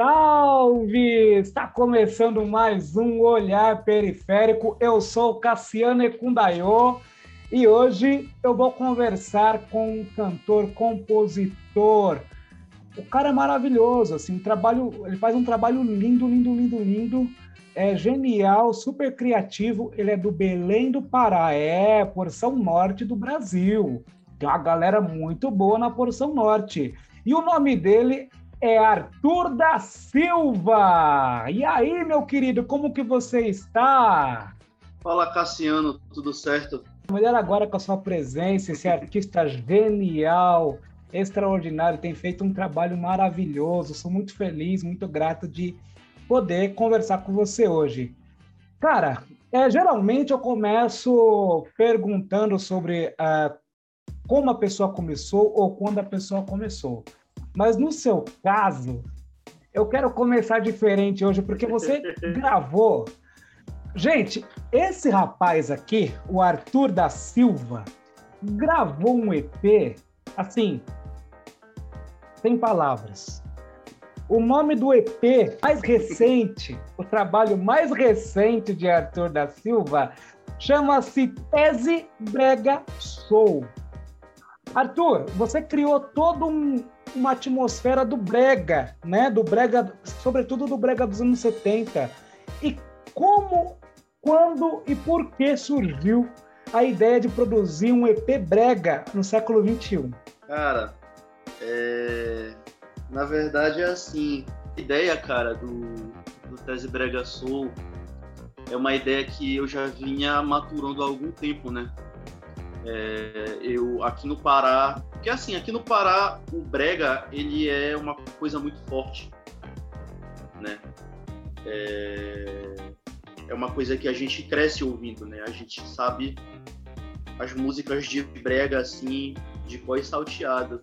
salve! Está começando mais um Olhar Periférico. Eu sou Cassiano Ecundayo e hoje eu vou conversar com um cantor, compositor. O cara é maravilhoso, assim, trabalho, ele faz um trabalho lindo, lindo, lindo, lindo. É genial, super criativo. Ele é do Belém do Pará, é porção norte do Brasil. Tem uma galera muito boa na porção norte. E o nome dele é Arthur da Silva. E aí, meu querido, como que você está? Fala, Cassiano, tudo certo? Melhor agora com a sua presença, esse artista genial, extraordinário, tem feito um trabalho maravilhoso. Sou muito feliz, muito grato de poder conversar com você hoje. Cara, é, geralmente eu começo perguntando sobre uh, como a pessoa começou ou quando a pessoa começou. Mas no seu caso, eu quero começar diferente hoje, porque você gravou. Gente, esse rapaz aqui, o Arthur da Silva, gravou um EP, assim, sem palavras. O nome do EP mais recente, o trabalho mais recente de Arthur da Silva, chama-se Tese Brega Soul. Arthur, você criou todo um, uma atmosfera do brega, né? Do brega, sobretudo do brega dos anos 70. E como, quando e por que surgiu a ideia de produzir um EP brega no século 21? Cara, é... na verdade é assim, a ideia, cara, do, do Tese Brega Soul é uma ideia que eu já vinha maturando há algum tempo, né? É, eu aqui no Pará, porque assim, aqui no Pará o brega ele é uma coisa muito forte, né? É, é uma coisa que a gente cresce ouvindo, né? A gente sabe as músicas de brega assim, de voz salteada.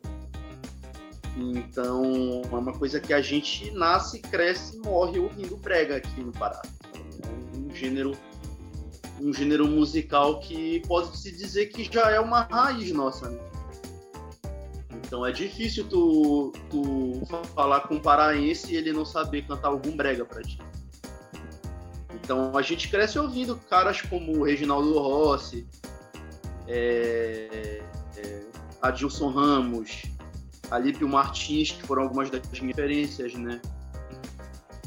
Então, é uma coisa que a gente nasce, cresce e morre ouvindo brega aqui no Pará. É um gênero um gênero musical que pode se dizer que já é uma raiz nossa. Né? Então é difícil tu, tu falar com um paraense e ele não saber cantar algum brega pra ti. Então a gente cresce ouvindo caras como Reginaldo Rossi, é, é, Adilson Ramos, Alípio Martins, que foram algumas das minhas referências, né?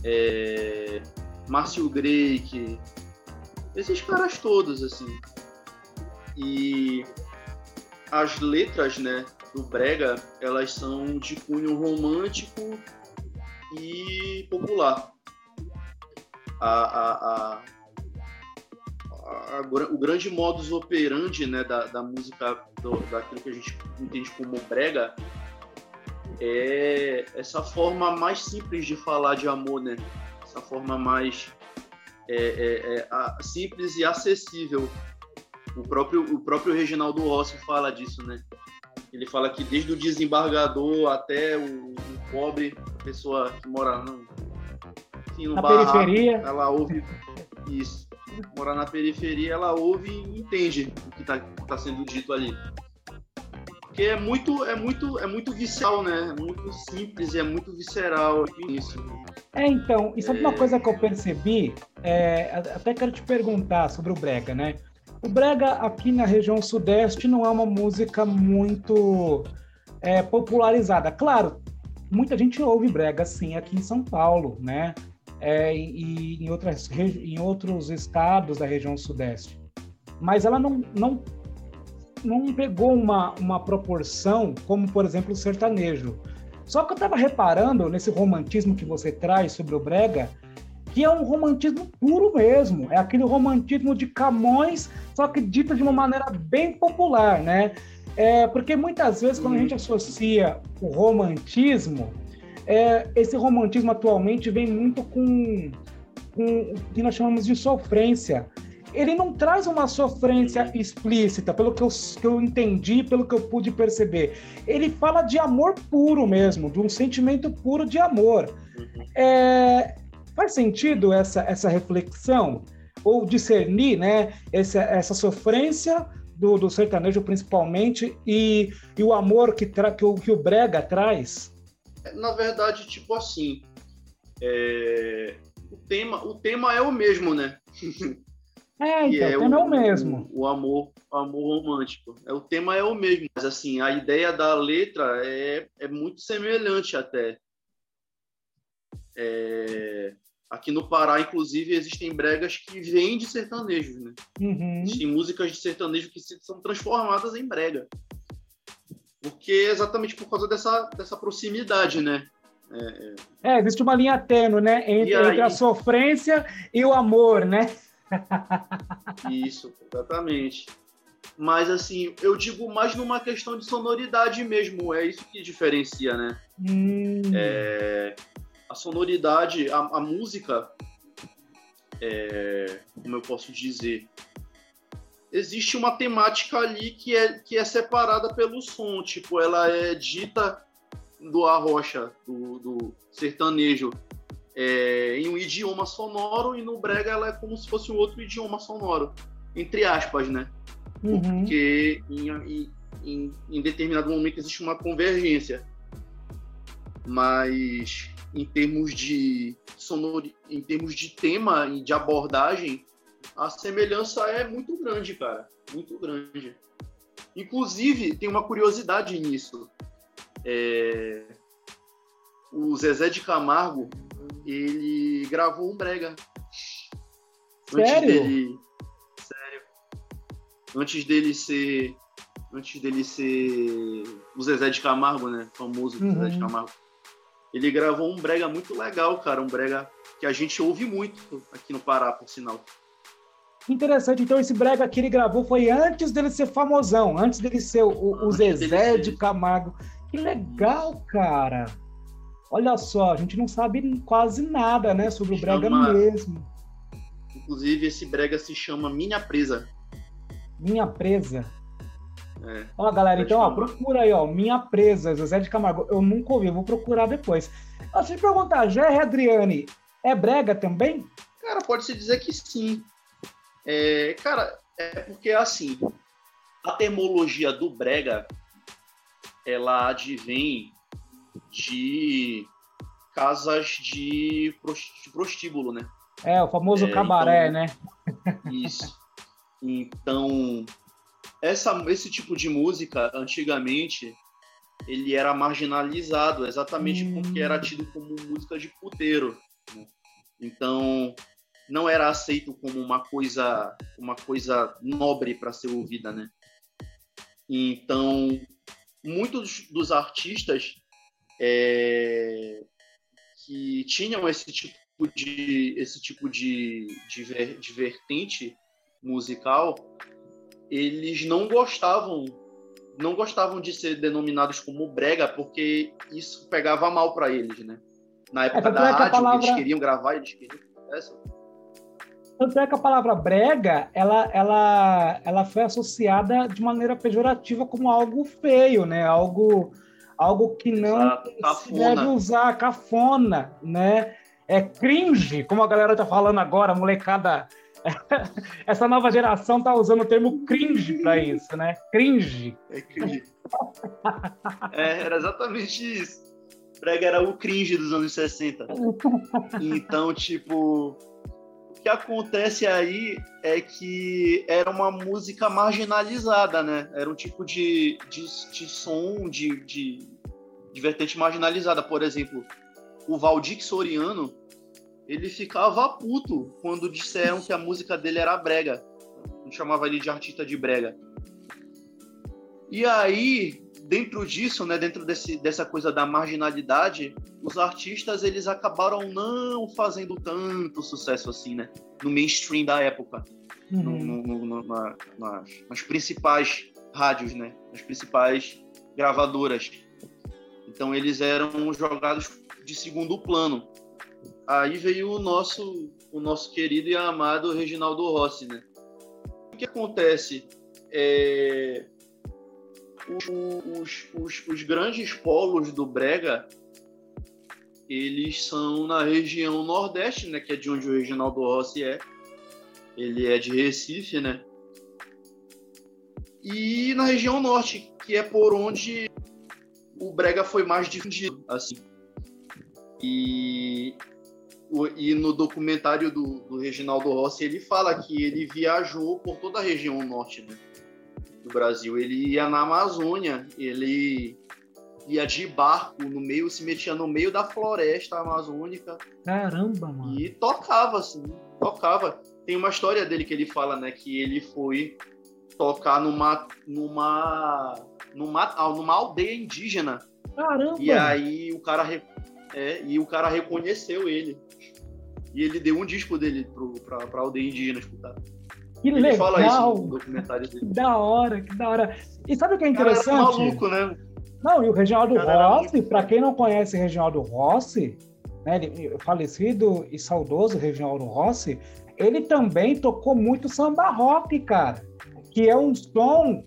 É, Márcio Greik, esses caras todos, assim. E as letras, né, do Brega, elas são de cunho romântico e popular. A, a, a, o grande modus operandi né, da, da música, do, daquilo que a gente entende como brega, é essa forma mais simples de falar de amor, né? Essa forma mais é, é, é simples e acessível. O próprio, o próprio Reginaldo Rossi fala disso, né? Ele fala que desde o desembargador até o, o pobre, a pessoa que mora no, enfim, no na barraco, periferia, ela ouve isso. Morar na periferia, ela ouve e entende o que está tá sendo dito ali porque é muito é muito é muito visceral né é muito simples e é muito visceral isso é, então, e sabe é... uma coisa que eu percebi? É, até quero te perguntar sobre o Brega, né? O Brega aqui na região sudeste não é uma música muito é, popularizada. Claro, muita gente ouve Brega, sim, aqui em São Paulo, né? É, e em, outras, em outros estados da região sudeste. Mas ela não, não, não pegou uma, uma proporção como, por exemplo, o sertanejo. Só que eu estava reparando nesse romantismo que você traz sobre o Brega, que é um romantismo puro mesmo. É aquele romantismo de Camões, só que dito de uma maneira bem popular, né? É, porque muitas vezes, quando a gente associa o romantismo, é, esse romantismo atualmente vem muito com, com o que nós chamamos de sofrência ele não traz uma sofrência explícita, pelo que eu, que eu entendi, pelo que eu pude perceber. Ele fala de amor puro mesmo, de um sentimento puro de amor. É, faz sentido essa, essa reflexão? Ou discernir né, essa, essa sofrência do, do sertanejo, principalmente, e, e o amor que, tra, que, o, que o Brega traz? Na verdade, tipo assim, é, o, tema, o tema é o mesmo, né? É, então, é o tema o, é o mesmo. O, o, amor, o amor romântico. É, o tema é o mesmo, mas assim, a ideia da letra é, é muito semelhante até. É, aqui no Pará, inclusive, existem bregas que vêm de sertanejos, né? Uhum. Existem músicas de sertanejo que são transformadas em brega. Porque é exatamente por causa dessa, dessa proximidade, né? É, é, existe uma linha tênue, né? Entre, aí... entre, a sofrência e o amor, né? Isso, exatamente. Mas, assim, eu digo mais numa questão de sonoridade mesmo. É isso que diferencia, né? Hum. É, a sonoridade, a, a música, é, como eu posso dizer, existe uma temática ali que é, que é separada pelo som. Tipo, ela é dita do arrocha, do, do sertanejo, é, em um idioma sonoro e no brega ela é como se fosse um outro idioma sonoro, entre aspas, né? Uhum. Porque em, em, em, determinado momento existe uma convergência. Mas em termos de sonor, em termos de tema e de abordagem, a semelhança é muito grande, cara, muito grande. Inclusive, tem uma curiosidade nisso. É... O Zezé de Camargo, ele gravou um brega. Sério? Antes dele... Sério. Antes dele ser... Antes dele ser o Zezé de Camargo, né? Famoso uhum. Zezé de Camargo. Ele gravou um brega muito legal, cara. Um brega que a gente ouve muito aqui no Pará, por sinal. Interessante. Então, esse brega que ele gravou foi antes dele ser famosão, antes dele ser o, o Zezé de Camargo. Que legal, cara. Olha só, a gente não sabe quase nada, né, sobre o brega chama... mesmo. Inclusive, esse brega se chama Minha Presa. Minha Presa. É, ó, galera, então, ó, procura aí, ó, Minha Presa, Zezé de Camargo. Eu nunca ouvi, vou procurar depois. Deixa eu te perguntar, Jerry Adriane, é brega também? Cara, pode-se dizer que sim. É, cara, é porque assim, a termologia do brega ela advém de casas de prostíbulo, né? É, o famoso é, cabaré, então, né? Isso. Então, essa, esse tipo de música, antigamente, ele era marginalizado, exatamente hum. porque era tido como música de puteiro. Né? Então, não era aceito como uma coisa, uma coisa nobre para ser ouvida, né? Então, muitos dos artistas é, que tinham esse tipo de esse tipo de, de, ver, de vertente musical, eles não gostavam não gostavam de ser denominados como brega porque isso pegava mal para eles, né? Na época é, da é rádio, palavra... eles queriam gravar, eles queriam essa. Tanto é que a palavra brega, ela, ela, ela foi associada de maneira pejorativa como algo feio, né? Algo, algo que não se deve usar, cafona, né? É cringe, como a galera tá falando agora, molecada... Essa nova geração tá usando o termo cringe para isso, né? Cringe. É cringe. é, era exatamente isso. Brega era o cringe dos anos 60. Então, tipo, que acontece aí é que era uma música marginalizada, né? Era um tipo de, de, de som, de, de, de vertente marginalizada. Por exemplo, o Valdir Soriano, ele ficava puto quando disseram que a música dele era brega. Não chamava ele de artista de brega. E aí, dentro disso, né, dentro desse, dessa coisa da marginalidade, os artistas eles acabaram não fazendo tanto sucesso assim, né, no mainstream da época, uhum. no, no, no, na, nas, nas, principais rádios, né, nas principais gravadoras. Então eles eram jogados de segundo plano. Aí veio o nosso, o nosso querido e amado Reginaldo Rossi, né? O que acontece? É, os, os, os grandes polos do Brega eles são na região nordeste, né, que é de onde o Reginaldo Rossi é. Ele é de Recife, né? E na região norte, que é por onde o brega foi mais difundido, assim. E e no documentário do, do Reginaldo Rossi ele fala que ele viajou por toda a região norte né, do Brasil. Ele ia na Amazônia, ele ia de barco no meio, se metia no meio da floresta amazônica. Caramba, mano. E tocava, assim, tocava. Tem uma história dele que ele fala, né, que ele foi tocar numa numa numa, numa aldeia indígena. Caramba. E aí o cara é, e o cara reconheceu ele. E ele deu um disco dele pro, pra, pra aldeia indígena escutar. Que ele legal. fala isso no documentário dele. Que da hora, que da hora. E sabe o que é interessante? Cara, era maluco, né? Não, e o Reginaldo Rossi, para quem não conhece Reginaldo Rossi, né, ele, falecido e saudoso Reginaldo Rossi, ele também tocou muito samba rock, cara, que é um som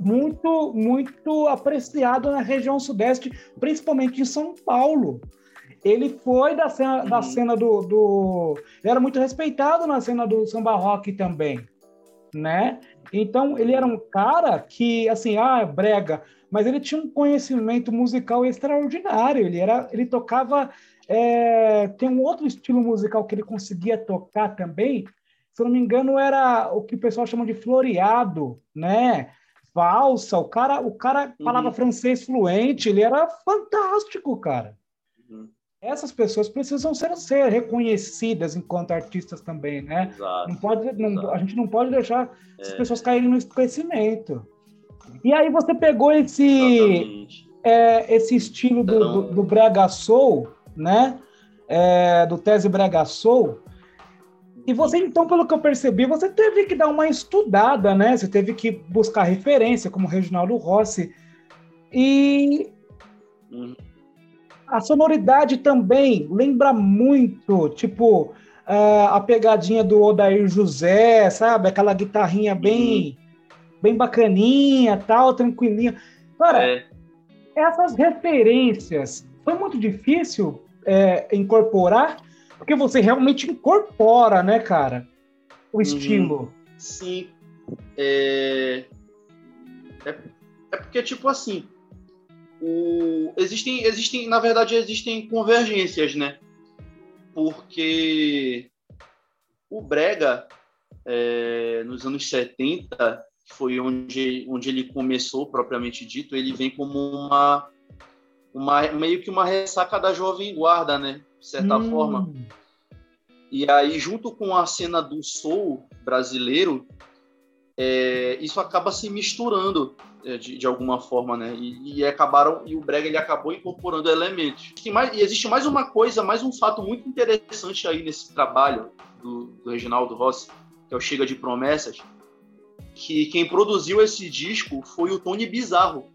muito, muito apreciado na região sudeste, principalmente em São Paulo. Ele foi da cena, uhum. da cena do, do. Ele era muito respeitado na cena do samba rock também, né? Então, ele era um cara que, assim, ah, brega, mas ele tinha um conhecimento musical extraordinário. Ele, era, ele tocava. É, tem um outro estilo musical que ele conseguia tocar também, se eu não me engano, era o que o pessoal chama de floreado, né? Valsa, o cara, o cara uhum. falava francês fluente, ele era fantástico, cara. Uhum. Essas pessoas precisam ser, ser reconhecidas enquanto artistas também, né? Exato, não pode, não, a gente não pode deixar é. as pessoas caírem no esquecimento. E aí você pegou esse, é, esse estilo do, do, do, Brega Soul, né? É, do Tese Brega Soul. E você, então, pelo que eu percebi, você teve que dar uma estudada, né? Você teve que buscar referência, como Reginaldo Rossi. E uhum. A sonoridade também lembra muito, tipo, uh, a pegadinha do Odair José, sabe? Aquela guitarrinha bem... Uhum bem bacaninha, tal, tranquilinha. Cara, é. essas referências foi muito difícil é, incorporar, porque você realmente incorpora, né, cara, o uhum. estilo. Sim. É... é... É, porque, tipo assim, o... existem, existem, na verdade, existem convergências, né? Porque o Brega, é, nos anos 70, que foi onde, onde ele começou, propriamente dito, ele vem como uma, uma meio que uma ressaca da Jovem Guarda, né? De certa hum. forma. E aí, junto com a cena do soul brasileiro, é, isso acaba se misturando é, de, de, alguma forma, né? E, e, acabaram e o brega ele acabou incorporando elementos. Mais, e existe mais uma coisa, mais um fato muito interessante aí nesse trabalho do, do Reginaldo Rossi, que é o Chega de Promessas, que quem produziu esse disco foi o Tony Bizarro.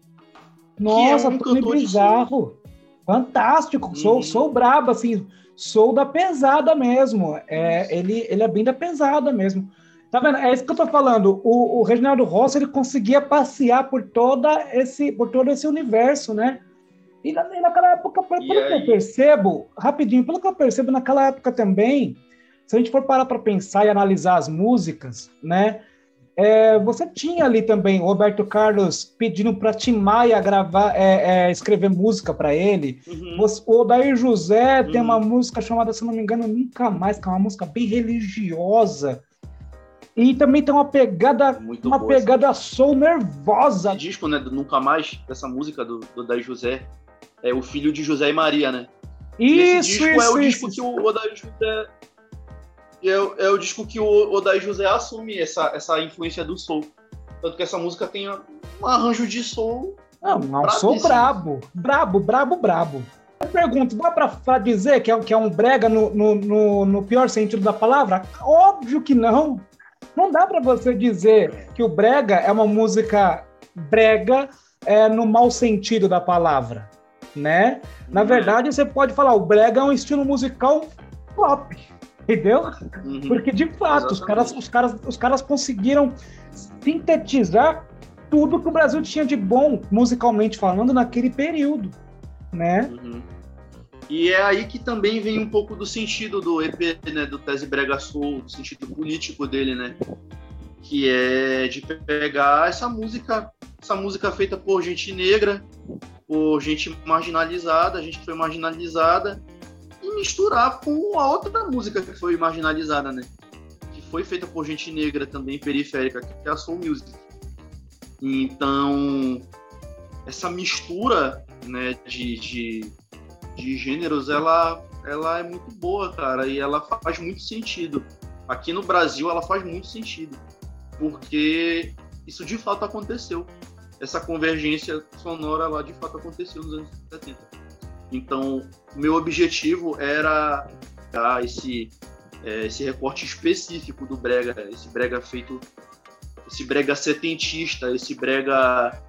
Nossa, é um Tony Bizarro. Fantástico. Uhum. Sou, sou brabo, assim. Sou da pesada mesmo. É, ele, ele é bem da pesada mesmo. Tá vendo? É isso que eu tô falando. O, o Reginaldo Rossi, ele conseguia passear por, toda esse, por todo esse universo, né? E, na, naquela época, pelo, pelo que eu percebo, rapidinho, pelo que eu percebo, naquela época também, se a gente for parar para pensar e analisar as músicas, né? É, você tinha ali também o Roberto Carlos pedindo para Tim Maia gravar, é, é, escrever música para ele. Uhum. o Odair José uhum. tem uma música chamada, se não me engano, Nunca Mais, que é uma música bem religiosa. E também tem uma pegada, Muito uma boa, pegada soul nervosa. Esse disco, né, do Nunca Mais, dessa música do, do Odair José, é o filho de José e Maria, né? Isso, esse disco isso, é o isso. disco que o Odair José é, é o disco que o Odaí José assume essa, essa influência do soul. Tanto que essa música tem um arranjo de soul. Não, um soul brabo. Brabo, brabo, brabo. Eu pergunto, dá pra dizer que é, que é um brega no, no, no, no pior sentido da palavra? Óbvio que não. Não dá para você dizer que o brega é uma música brega é, no mau sentido da palavra, né? Na uhum. verdade, você pode falar, o brega é um estilo musical pop, Entendeu? Uhum. Porque, de fato, os caras, os, caras, os caras conseguiram sintetizar tudo que o Brasil tinha de bom, musicalmente falando, naquele período, né? Uhum. E é aí que também vem um pouco do sentido do EP, né, do Tese Brega Soul, do sentido político dele, né? Que é de pegar essa música, essa música feita por gente negra, por gente marginalizada, a gente foi marginalizada, e misturar com a outra música que foi marginalizada, né? Que foi feita por gente negra também, periférica, que é a Soul Music. Então, essa mistura né, de, de, de gêneros, ela, ela é muito boa, cara, e ela faz muito sentido. Aqui no Brasil, ela faz muito sentido, porque isso de fato aconteceu. Essa convergência sonora lá de fato aconteceu nos anos 70. Então, meu objetivo era dar esse, é, esse recorte específico do brega, esse brega feito, esse brega setentista, esse brega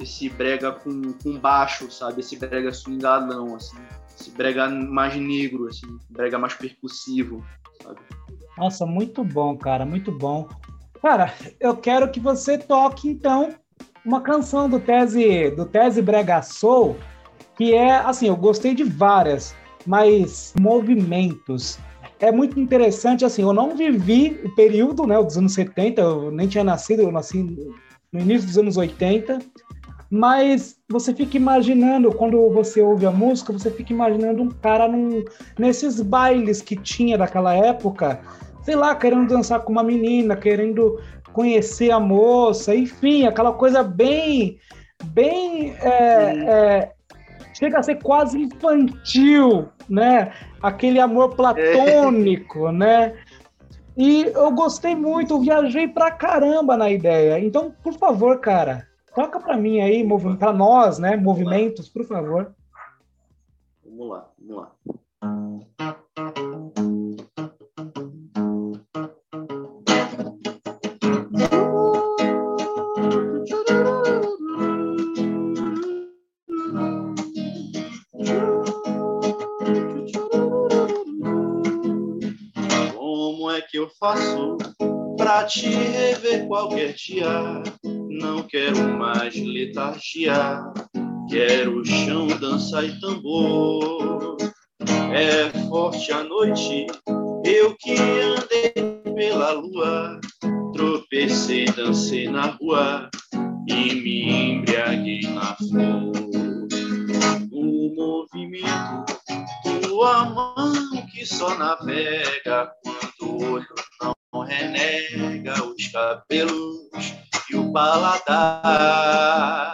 esse brega com, com baixo, sabe? Esse brega swingadão, assim. Esse brega mais negro, assim. Brega mais percussivo, sabe? Nossa, muito bom, cara, muito bom. Cara, eu quero que você toque, então, uma canção do Tese, do Tese Brega Soul, que é, assim, eu gostei de várias, mas movimentos. É muito interessante, assim, eu não vivi o período, né, dos anos 70, eu nem tinha nascido, eu nasci no início dos anos 80, mas você fica imaginando, quando você ouve a música, você fica imaginando um cara num, nesses bailes que tinha daquela época, sei lá, querendo dançar com uma menina, querendo conhecer a moça, enfim, aquela coisa bem, bem é, é, chega a ser quase infantil, né? Aquele amor platônico, é. né? E eu gostei muito, viajei pra caramba na ideia. Então, por favor, cara, toca pra mim aí, para nós, né? Movimentos, por favor. Vamos lá, vamos lá. faço pra te rever qualquer dia. Não quero mais letargia, quero chão, dança e tambor. É forte a noite, eu que andei pela lua, tropecei, dancei na rua e me embriaguei na flor. O movimento, tua mão que só navega paladar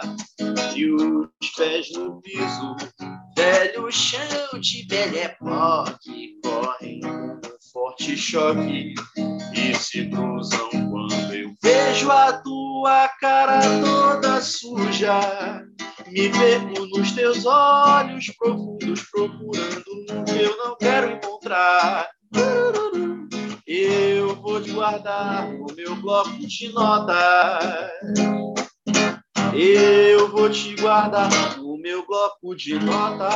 e os pés no piso, velho chão de belepó que correm um forte choque e se cruzam quando eu vejo a tua cara toda suja. Me perco nos teus olhos profundos, procurando o que eu não quero encontrar. Guardar no meu bloco de notas. Eu vou te guardar no meu bloco de notas.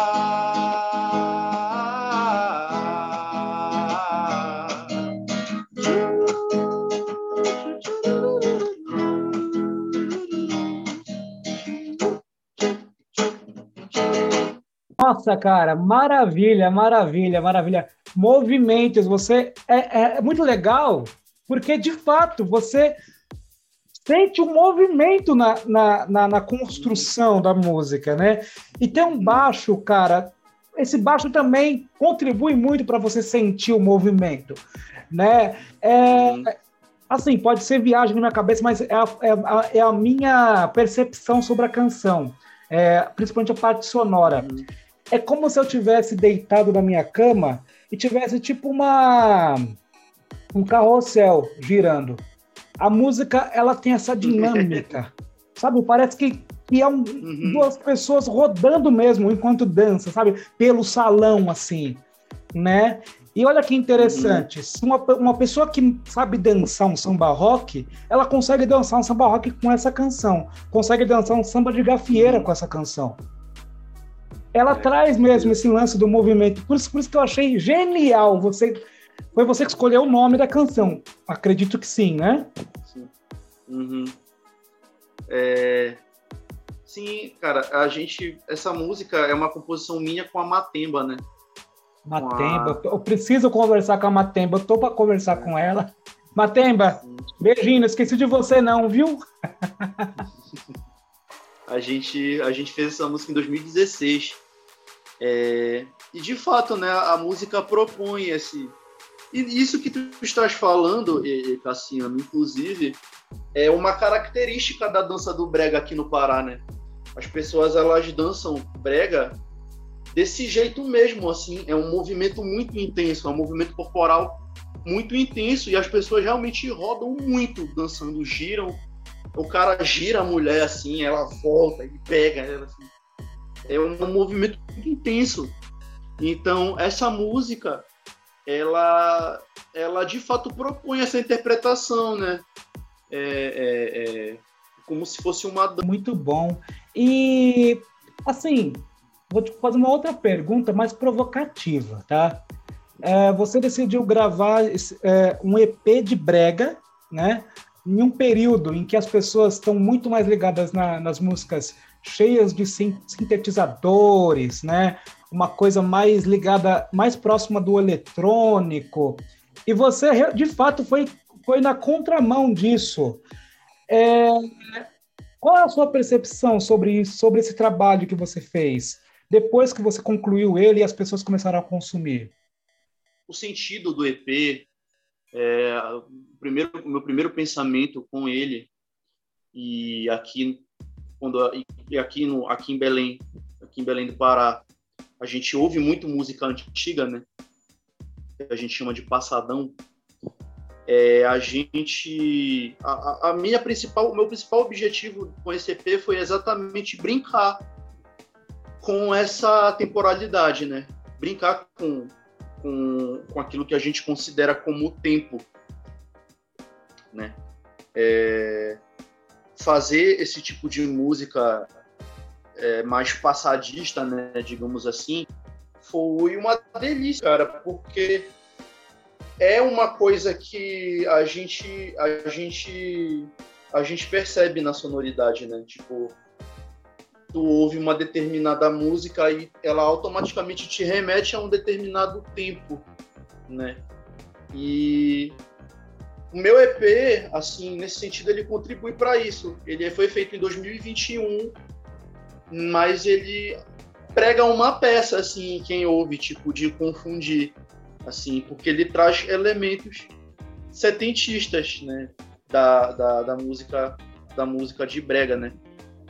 Nossa, cara, maravilha, maravilha, maravilha movimentos. Você é, é, é muito legal porque de fato você sente um movimento na, na, na, na, construção da música, né? E tem um baixo, cara. Esse baixo também contribui muito para você sentir o movimento, né? É, assim, pode ser viagem na minha cabeça, mas é a, é a, é a minha percepção sobre a canção, é, principalmente a parte sonora. É como se eu tivesse deitado na minha cama e tivesse tipo uma um carrossel girando. A música ela tem essa dinâmica, sabe? Parece que, que é um, uhum. duas pessoas rodando mesmo enquanto dança, sabe? Pelo salão assim, né? E olha que interessante, uhum. uma, uma pessoa que sabe dançar um samba rock, ela consegue dançar um samba rock com essa canção, consegue dançar um samba de gafieira com essa canção ela é. traz mesmo esse lance do movimento. Por isso, por isso que eu achei genial. Você foi você que escolheu o nome da canção. Acredito que sim, né? Sim. Uhum. É... Sim, cara, a gente. Essa música é uma composição minha com a Matemba, né? Matemba, a... eu preciso conversar com a Matemba, eu tô para conversar com ela. Matemba, sim. beijinho, não esqueci de você não, viu? a gente, a gente fez essa música em 2016. É, e de fato, né, a música propõe esse. E isso que tu estás falando, Cassiano, inclusive, é uma característica da dança do brega aqui no Pará, né? As pessoas elas dançam brega desse jeito mesmo, assim, é um movimento muito intenso, é um movimento corporal muito intenso e as pessoas realmente rodam muito dançando, giram. O cara gira a mulher assim, ela volta e pega ela assim. É um movimento muito intenso. Então, essa música, ela, ela de fato propõe essa interpretação, né? É, é, é como se fosse uma. Muito bom. E, assim, vou te fazer uma outra pergunta mais provocativa, tá? É, você decidiu gravar é, um EP de brega, né? Em um período em que as pessoas estão muito mais ligadas na, nas músicas cheias de sintetizadores, né? Uma coisa mais ligada, mais próxima do eletrônico. E você, de fato, foi, foi na contramão disso. É, qual é a sua percepção sobre sobre esse trabalho que você fez, depois que você concluiu ele e as pessoas começaram a consumir? O sentido do EP, é, o, primeiro, meu primeiro pensamento com ele, e aqui, quando, e aqui, no, aqui em Belém, aqui em Belém do Pará, a gente ouve muito música antiga, né? Que a gente chama de passadão. É, a gente, a, a, minha principal, o meu principal objetivo com esse EP foi exatamente brincar com essa temporalidade, né? Brincar com, com, com aquilo que a gente considera como tempo, né? É, fazer esse tipo de música é, mais passadista, né, digamos assim, foi uma delícia, cara, porque é uma coisa que a gente a gente a gente percebe na sonoridade, né? Tipo, tu ouve uma determinada música e ela automaticamente te remete a um determinado tempo, né? E o meu EP, assim, nesse sentido, ele contribui para isso. Ele foi feito em 2021 mas ele prega uma peça, assim, quem ouve, tipo, de confundir, assim, porque ele traz elementos setentistas, né, da, da, da música da música de brega, né.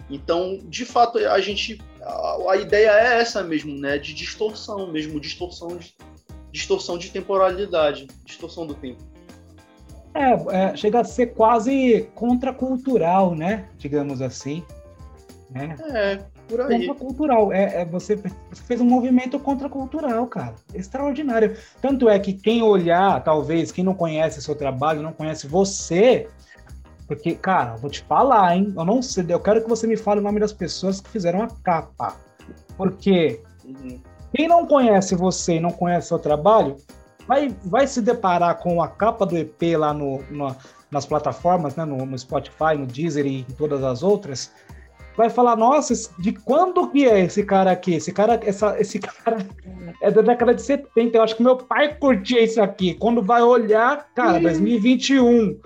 Então, de fato, a gente a, a, ideia é essa mesmo, né, de distorção mesmo, distorção de, distorção de temporalidade, distorção do tempo. É, é, chega a ser quase contracultural, né, digamos assim. Né? É, por aí. Contracultural. É, é, você fez um movimento contracultural, cara. Extraordinário. Tanto é que quem olhar, talvez, quem não conhece seu trabalho, não conhece você, porque, cara, vou te falar, hein? Eu não sei, eu quero que você me fale o nome das pessoas que fizeram a capa. Porque uhum. quem não conhece você e não conhece seu trabalho, vai, vai se deparar com a capa do EP lá no, no nas plataformas, né, no, no Spotify, no Deezer e em todas as outras, vai falar, nossa, de quando que é esse cara aqui? Esse cara, essa, esse cara é da década de 70. Eu acho que meu pai curtia isso aqui. Quando vai olhar, cara, 2021.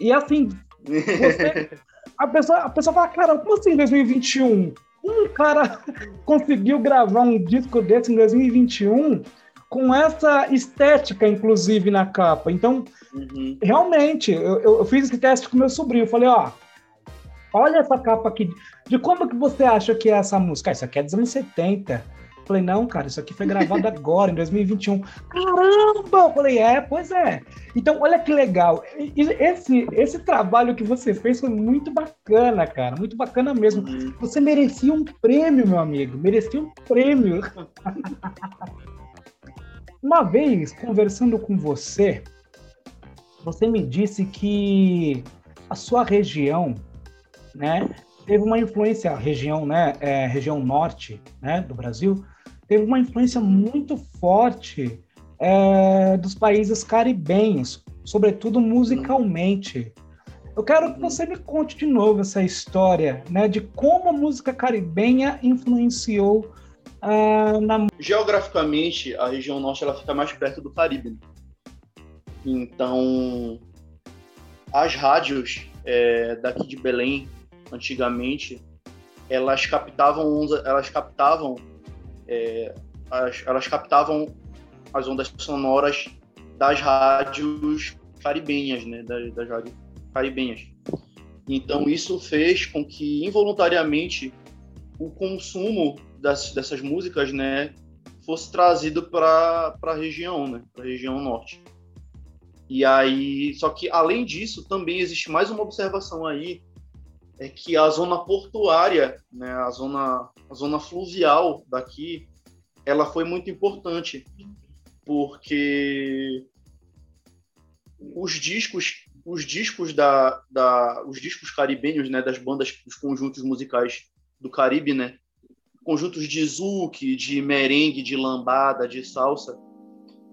E assim, você, a, pessoa, a pessoa fala, cara, como assim 2021? Um cara conseguiu gravar um disco desse em 2021 com essa estética, inclusive, na capa. Então, uhum. realmente, eu, eu, fiz esse teste com meu sobrinho. Eu falei, ó, olha essa capa aqui. De quando que você acha que é essa música? Ah, isso aqui é dos anos 70. Falei, não, cara, isso aqui foi gravado agora, em 2021. Caramba! Falei, é, pois é. Então, olha que legal. Esse, esse trabalho que você fez foi muito bacana, cara. Muito bacana mesmo. Uhum. Você merecia um prêmio, meu amigo. Merecia um prêmio. Uma vez, conversando com você, você me disse que a sua região né, teve uma influência, a região, né, é, região norte, né, do Brasil, teve uma influência muito forte é, dos países caribenhos, sobretudo musicalmente. Eu quero que você me conte de novo essa história, né, de como a música caribenha influenciou uh, na geograficamente a região norte ela fica mais perto do Caribe. Então as rádios é, daqui de Belém antigamente, elas captavam, elas captavam é, as, elas captavam as ondas sonoras das rádios caribenhas, né? Das, das rádios caribenhas. Então isso fez com que involuntariamente o consumo das, dessas músicas, né, fosse trazido para a região, né, para a região norte. E aí, só que além disso, também existe mais uma observação aí, é que a zona portuária, né, a zona, a zona fluvial daqui, ela foi muito importante, porque os discos, os discos da, da os discos caribenhos, né, das bandas, dos conjuntos musicais do Caribe, né, conjuntos de zouk, de merengue, de lambada, de salsa,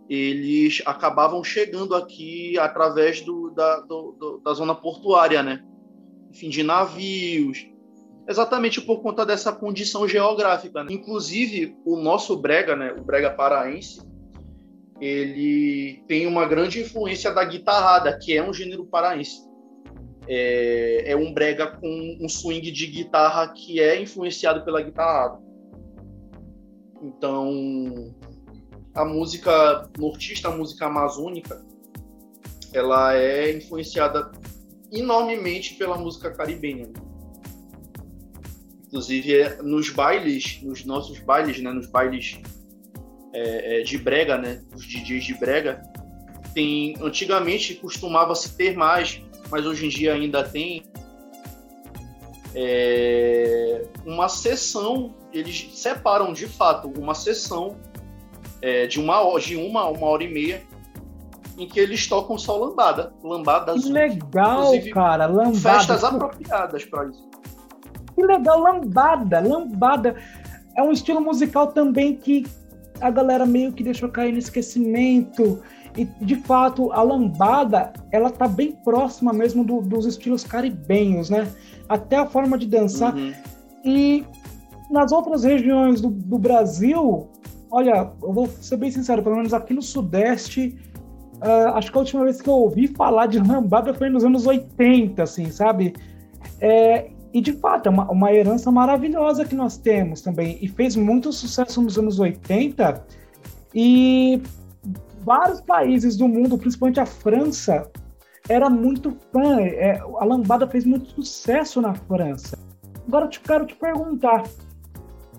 eles acabavam chegando aqui através do, da, do, do, da zona portuária, né? Enfim, de navios, exatamente por conta dessa condição geográfica. Né? Inclusive, o nosso brega, né, o brega paraense, ele tem uma grande influência da guitarrada, que é um gênero paraense. É, é um brega com um swing de guitarra que é influenciado pela guitarrada. Então, a música nortista, a música amazônica, ela é influenciada enormemente pela música caribenha. Inclusive, é, nos bailes, nos nossos bailes, né, nos bailes é, é de brega, né, os DJs de brega, tem, antigamente costumava-se ter mais, mas hoje em dia ainda tem é, uma sessão, eles separam de fato uma sessão é, de uma de uma uma hora e meia em que eles tocam só lambada, lambada que legal, cara, lambada. Festas apropriadas para isso. Que legal, lambada, lambada. É um estilo musical também que a galera meio que deixou cair no esquecimento. E, de fato, a lambada, ela tá bem próxima mesmo do, dos estilos caribenhos, né? Até a forma de dançar. Uhum. E nas outras regiões do, do Brasil, Olha, eu vou ser bem sincero, pelo menos aqui no Sudeste, uh, acho que a última vez que eu ouvi falar de lambada foi nos anos 80, assim, sabe? É, e de fato, é uma, uma herança maravilhosa que nós temos também. E fez muito sucesso nos anos 80. E vários países do mundo, principalmente a França, era muito fã. É, a lambada fez muito sucesso na França. Agora eu te, quero te perguntar: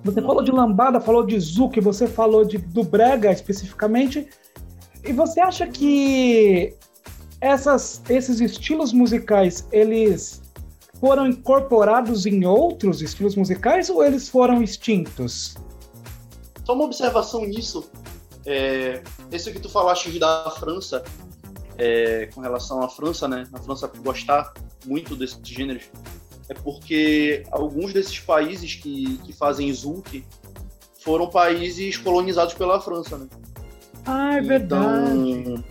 você falou de lambada, falou de zouk, você falou de, do brega especificamente. E você acha que essas, esses estilos musicais, eles foram incorporados em outros estilos musicais ou eles foram extintos? Só uma observação nisso. É, esse que tu falaste da França, é, com relação à França, né? A França gostar muito desses gêneros é porque alguns desses países que, que fazem Zouk foram países colonizados pela França, né? Ah, é verdade. Então,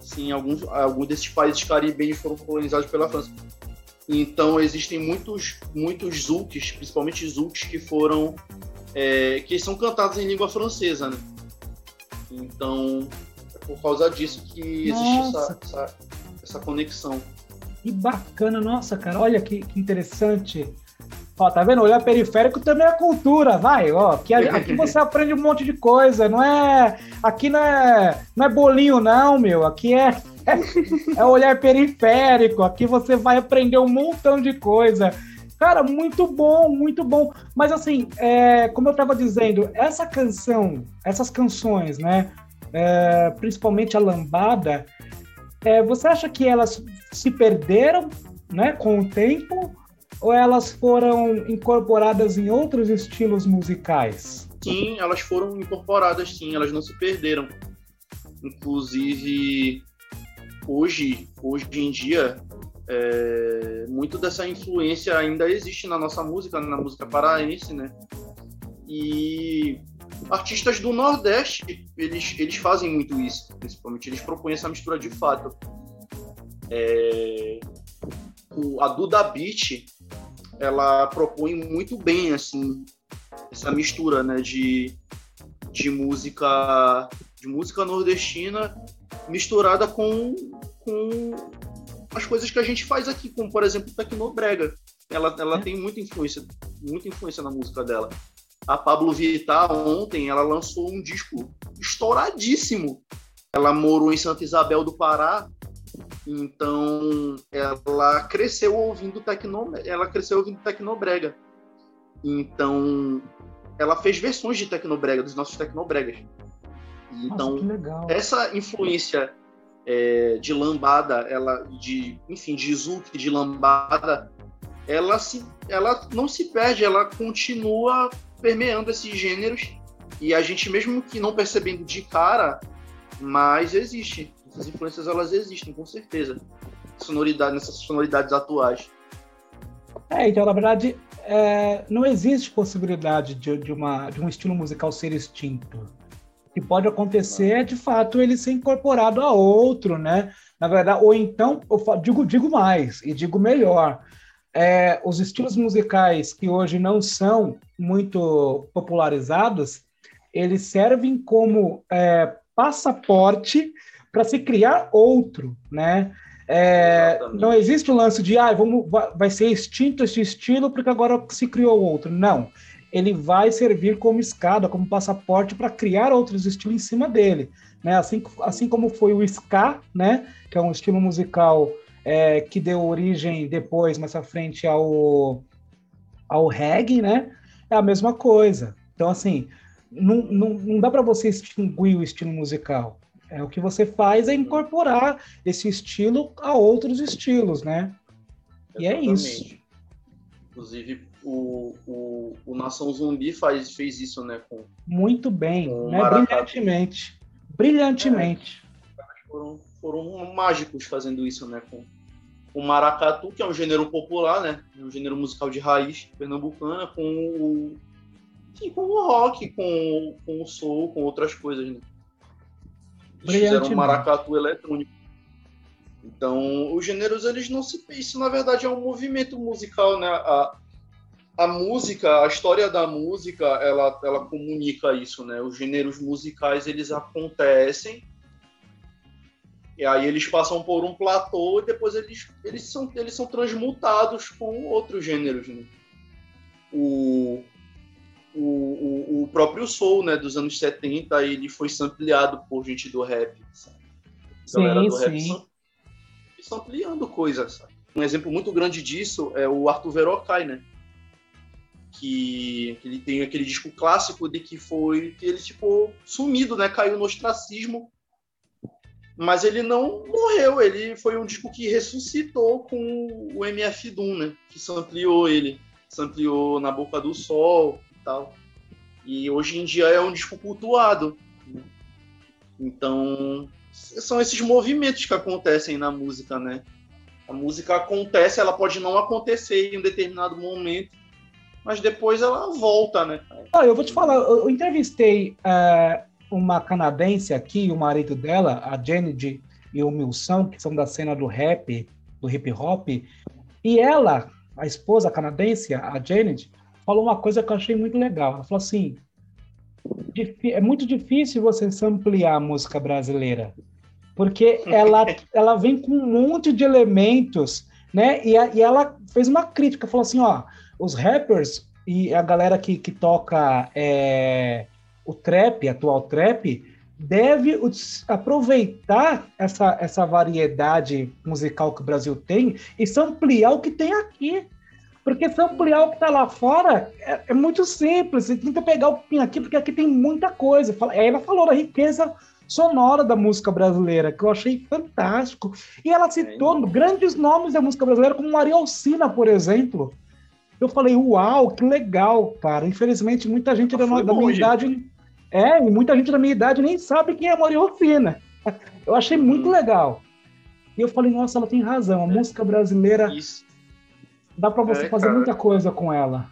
sim, alguns, alguns desses países caribenhos foram colonizados pela França. Então existem muitos muitos zouks, principalmente zouks que foram é, que são cantados em língua francesa, né? Então é por causa disso que existe essa, essa, essa conexão. Que bacana, nossa, cara, olha que, que interessante. Ó, tá vendo? Olhar periférico também é cultura, vai, ó. Aqui, aqui você aprende um monte de coisa, não é. Aqui não é, não é bolinho, não, meu. Aqui é, é, é olhar periférico. Aqui você vai aprender um montão de coisa. Cara, muito bom, muito bom. Mas assim, é, como eu tava dizendo, essa canção, essas canções, né? É, principalmente a lambada, é, você acha que elas se perderam né, com o tempo ou elas foram incorporadas em outros estilos musicais? Sim, elas foram incorporadas, sim, elas não se perderam. Inclusive, hoje, hoje em dia, é, muito dessa influência ainda existe na nossa música, na música paraense, né? E artistas do Nordeste, eles, eles fazem muito isso, principalmente. Eles propõem essa mistura de fato. É, o, a Duda Beat, ela propõe muito bem, assim, essa mistura, né, de, de música de música nordestina misturada com, com as coisas que a gente faz aqui, como, por exemplo, Tecnobrega. Ela, ela é. tem muita influência, muita influência na música dela. A Pablo Vittar, ontem, ela lançou um disco estouradíssimo. Ela morou em Santa Isabel do Pará, então ela cresceu ouvindo tecno, ela cresceu ouvindo tecnobrega. Então ela fez versões de tecnobrega dos nossos tecnobregas. Então Nossa, essa influência é, de lambada, ela de enfim de zouk, de lambada, ela se ela não se perde, ela continua permeando esses gêneros e a gente mesmo que não percebendo de cara, mas existe. Essas influências elas existem com certeza. Sonoridade nessas sonoridades atuais. É, então na verdade é, não existe possibilidade de, de, uma, de um estilo musical ser extinto. O que pode acontecer é, de fato, ele ser incorporado a outro, né? Na verdade, ou então, digo, digo mais e digo melhor é, os estilos musicais que hoje não são muito popularizados, eles servem como é, passaporte para se criar outro, né? É, não existe o lance de ah, vamos, vai ser extinto esse estilo porque agora se criou outro. Não. Ele vai servir como escada, como passaporte para criar outros estilos em cima dele. Né? Assim, assim como foi o ska, né? que é um estilo musical é, que deu origem depois, mais à frente, ao, ao reggae, né? É a mesma coisa. Então, assim, não, não, não dá para você extinguir o estilo musical. É, o que você faz é incorporar esse estilo a outros estilos, né? Exatamente. E é isso. Inclusive, o, o, o Nação Zumbi faz, fez isso, né? Com, Muito bem, né? brilhantemente. Brilhantemente. É, foram foram mágicos fazendo isso, né? Com o maracatu, que é um gênero popular, né? É um gênero musical de raiz pernambucana, com o, com o rock, com, com o soul, com outras coisas, né? Eles fizeram um maracatu eletrônico. Então, os gêneros, eles não se... Isso, na verdade, é um movimento musical, né? A, a música, a história da música, ela, ela comunica isso, né? Os gêneros musicais, eles acontecem e aí eles passam por um platô e depois eles, eles, são, eles são transmutados com outros gêneros. Né? O, o, o, próprio soul né, dos anos 70 ele foi sampleado por gente do rap. Sabe? Sim, do rap sim. ampliando coisas. Sabe? Um exemplo muito grande disso é o Arthur Verocai, né? Que, que ele tem aquele disco clássico de que foi que ele tipo sumido, né? Caiu no ostracismo mas ele não morreu, ele foi um disco que ressuscitou com o MF Doom, né? Que sampleou ele, sampleou Na Boca do Sol tal. E hoje em dia é um disco cultuado. Né? Então, são esses movimentos que acontecem na música, né? A música acontece, ela pode não acontecer em um determinado momento, mas depois ela volta, né? Ah, eu vou te falar, eu entrevistei uh, uma canadense aqui, o marido dela, a Janet e o Milson, que são da cena do rap, do hip hop, e ela, a esposa canadense, a Janet, falou uma coisa que eu achei muito legal. Ela falou assim: é muito difícil você ampliar a música brasileira, porque ela, ela vem com um monte de elementos, né? E, a, e ela fez uma crítica, falou assim: ó, os rappers e a galera que, que toca é, o trap, atual trap, deve aproveitar essa, essa variedade musical que o Brasil tem e ampliar o que tem aqui. Porque se ampliar o que está lá fora é, é, muito simples. Você tenta pegar o que aqui, porque aqui tem muita coisa. Aí ela falou da riqueza sonora da música brasileira, que eu achei fantástico. E ela citou é, grandes nomes da música brasileira, como Maria Alcina, por exemplo. Eu falei, uau, que legal, cara. Infelizmente, muita gente da, da minha idade é, e muita gente da minha idade nem sabe quem é Moriofina. Eu achei muito uhum. legal. E eu falei, nossa, ela tem razão. A é. música brasileira Isso. Dá para você é, fazer cara, muita coisa com ela.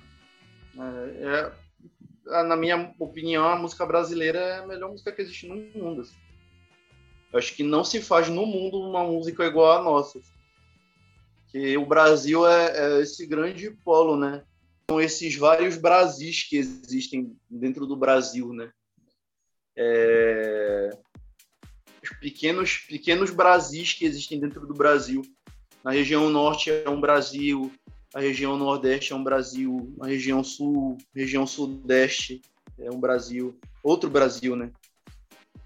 É, é, na minha opinião, a música brasileira é a melhor música que existe no mundo. Assim. Acho que não se faz no mundo uma música igual a nossa. Que o Brasil é, é esse grande polo, né? São esses vários Brasis que existem dentro do Brasil, né? é, os pequenos, pequenos Brasis que existem dentro do Brasil. Na região norte é um Brasil, a região Nordeste é um Brasil, a região Sul, região Sudeste é um Brasil, outro Brasil, né?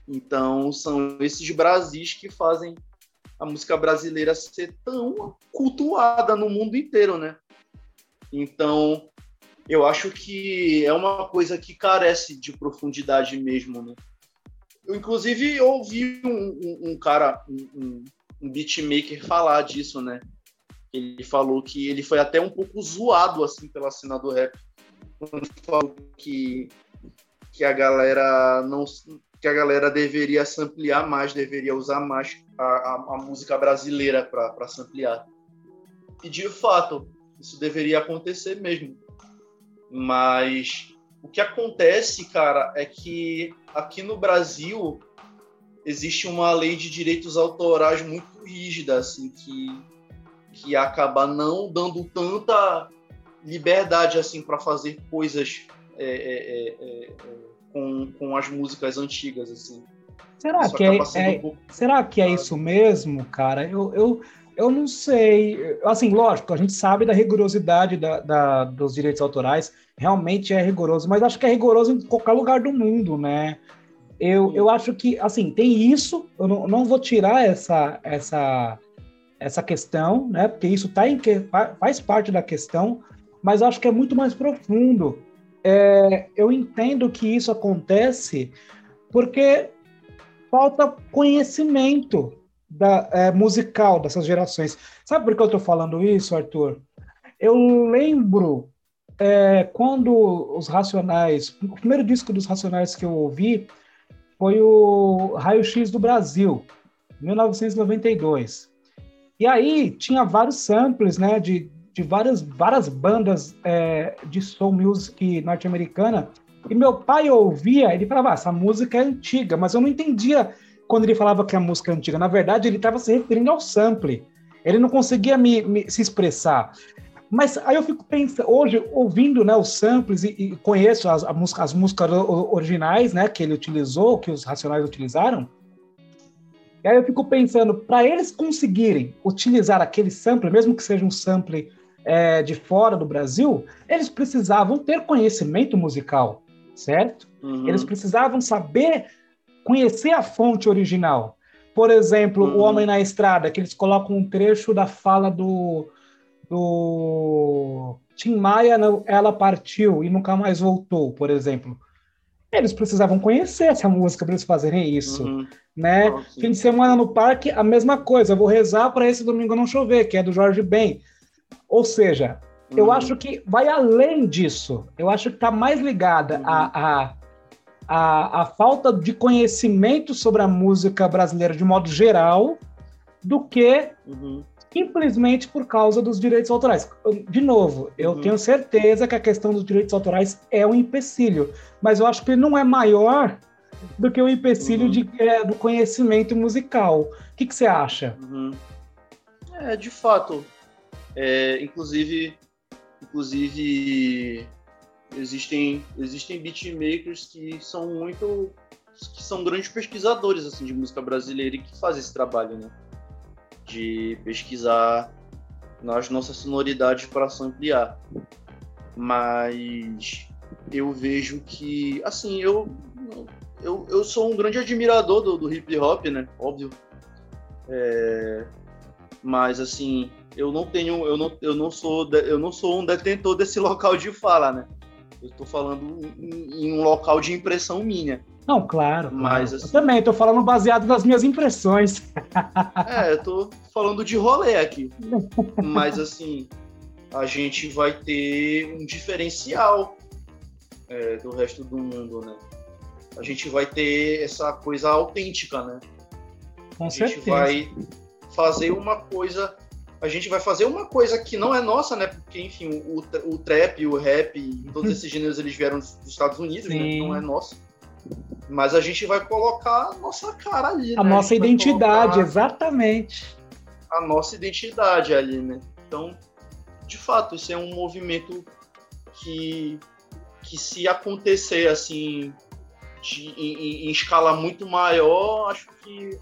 Então, são esses Brasis que fazem a música brasileira ser tão cultuada no mundo inteiro, né? Então, eu acho que é uma coisa que carece de profundidade mesmo, né? Eu, inclusive, ouvi um, um, um cara, um, um beatmaker falar disso, né? Ele falou que ele foi até um pouco zoado, assim, pela cena do rap. Quando falou que, que a galera não que a galera deveria ampliar mais, deveria usar mais a, a, a música brasileira para ampliar. E de fato, isso deveria acontecer mesmo. Mas o que acontece, cara, é que aqui no Brasil existe uma lei de direitos autorais muito rígida, assim, que, que acaba não dando tanta liberdade assim para fazer coisas é, é, é, é com, com as músicas antigas, assim. Será que é, é um será que é isso mesmo, cara? Eu, eu, eu não sei. Assim, lógico, a gente sabe da rigorosidade da, da, dos direitos autorais, realmente é rigoroso, mas acho que é rigoroso em qualquer lugar do mundo, né? Eu, eu acho que, assim, tem isso, eu não, não vou tirar essa, essa, essa questão, né? Porque isso tá em, faz parte da questão, mas acho que é muito mais profundo é, eu entendo que isso acontece porque falta conhecimento da, é, musical dessas gerações. Sabe por que eu estou falando isso, Arthur? Eu lembro é, quando os Racionais, o primeiro disco dos Racionais que eu ouvi foi o Raio X do Brasil, 1992. E aí tinha vários samples, né, de, de várias, várias bandas é, de soul music norte-americana. E meu pai ouvia, ele falava, ah, essa música é antiga, mas eu não entendia quando ele falava que a música é antiga. Na verdade, ele estava se referindo ao sample. Ele não conseguia me, me, se expressar. Mas aí eu fico pensando, hoje, ouvindo né, os samples e, e conheço as, as músicas originais né, que ele utilizou, que os Racionais utilizaram, e aí eu fico pensando, para eles conseguirem utilizar aquele sample, mesmo que seja um sample é, de fora do Brasil, eles precisavam ter conhecimento musical, certo? Uhum. Eles precisavam saber conhecer a fonte original. Por exemplo, uhum. O Homem na Estrada, que eles colocam um trecho da fala do, do Tim Maia, ela partiu e nunca mais voltou, por exemplo. Eles precisavam conhecer essa música para eles fazerem isso. Uhum. Né? Oh, Fim de semana no parque, a mesma coisa. Eu vou rezar para esse domingo não chover, que é do Jorge Ben. Ou seja, uhum. eu acho que vai além disso. Eu acho que está mais ligada uhum. a, a, a, a, falta de conhecimento sobre a música brasileira de modo geral do que uhum. Simplesmente por causa dos direitos autorais. De novo, eu uhum. tenho certeza que a questão dos direitos autorais é um empecilho, mas eu acho que ele não é maior do que o empecilho uhum. de, é, do conhecimento musical. O que, que você acha? Uhum. É, de fato, é, inclusive, inclusive existem existem beatmakers que são muito que são grandes pesquisadores assim de música brasileira e que fazem esse trabalho, né? De pesquisar nas nossas sonoridades para ampliar. Mas eu vejo que, assim, eu, eu, eu sou um grande admirador do, do hip hop, né? Óbvio. É, mas, assim, eu não tenho, eu não, eu não sou, eu não sou um detentor desse local de fala, né? Eu estou falando em, em, um local de impressão minha. Não, claro. Mas claro. Assim, eu também estou falando baseado nas minhas impressões. é, eu estou falando de rolê aqui. Mas assim, a gente vai ter um diferencial é, do resto do mundo, né? A gente vai ter essa coisa autêntica, né? Com a certeza. gente vai fazer uma coisa a gente vai fazer uma coisa que não é nossa, né? Porque, enfim, o, o trap, o rap, todos esses gêneros eles vieram dos Estados Unidos, né? Não é nosso. Mas a gente vai colocar a nossa cara ali. A né? nossa a identidade, exatamente. A nossa identidade ali, né? Então, de fato, isso é um movimento que, que se acontecer assim de, em, em escala muito maior, acho que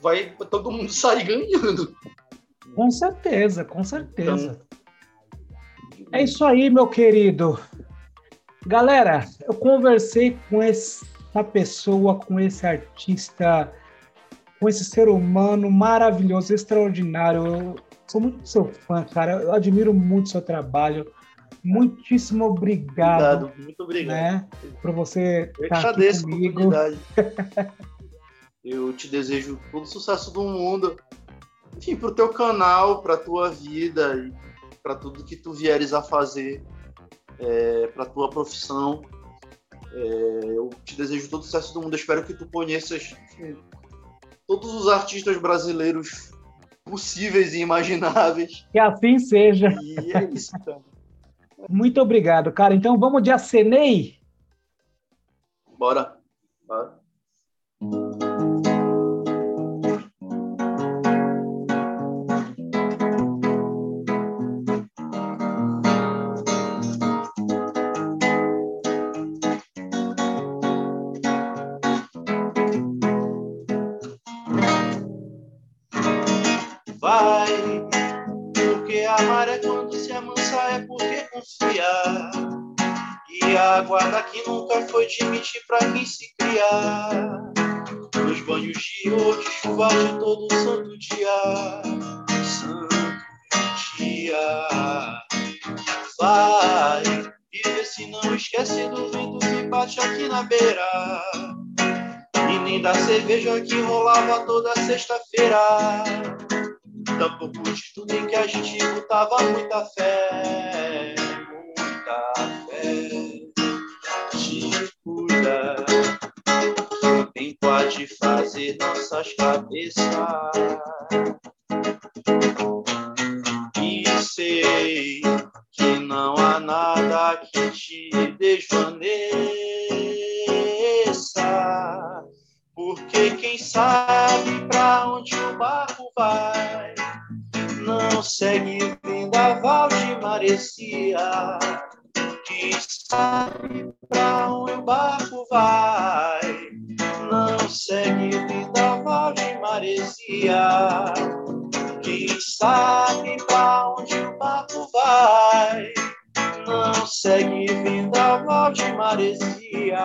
vai todo mundo sair ganhando. Com certeza, com certeza. É isso aí, meu querido. Galera, eu conversei com essa pessoa, com esse artista, com esse ser humano maravilhoso, extraordinário. Eu sou muito seu fã, cara. Eu admiro muito seu trabalho. Muitíssimo obrigado. Obrigado, muito obrigado. Né, por você eu estar aqui comigo. eu te desejo todo o sucesso do mundo. Enfim, para o teu canal, para a tua vida e para tudo que tu vieres a fazer é, para tua profissão. É, eu te desejo todo o sucesso do mundo. Eu espero que tu conheças enfim, todos os artistas brasileiros possíveis e imagináveis. Que assim seja. E é isso, cara. Muito obrigado, cara. Então vamos de acenei? Bora. Bora. Guarda que nunca foi de mentir pra quem se criar. Nos banhos de hoje, chuva de todo santo dia. Santo dia. Vai e vê se não esquece do vento que bate aqui na beira. E nem da cerveja que rolava toda sexta-feira. Tampouco de tudo em que a gente botava muita fé. Muita fé cuida. Quem pode fazer nossas cabeças? E sei que não há nada que te desvaneça. Porque quem sabe para onde o barco vai não segue vendaval de marecia que sabe pra onde o barco vai. Não segue vida de maresia. Quem sabe pra onde o barco vai. Não segue vida de maresia.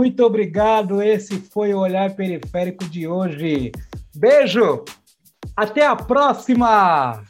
Muito obrigado. Esse foi o Olhar Periférico de hoje. Beijo! Até a próxima!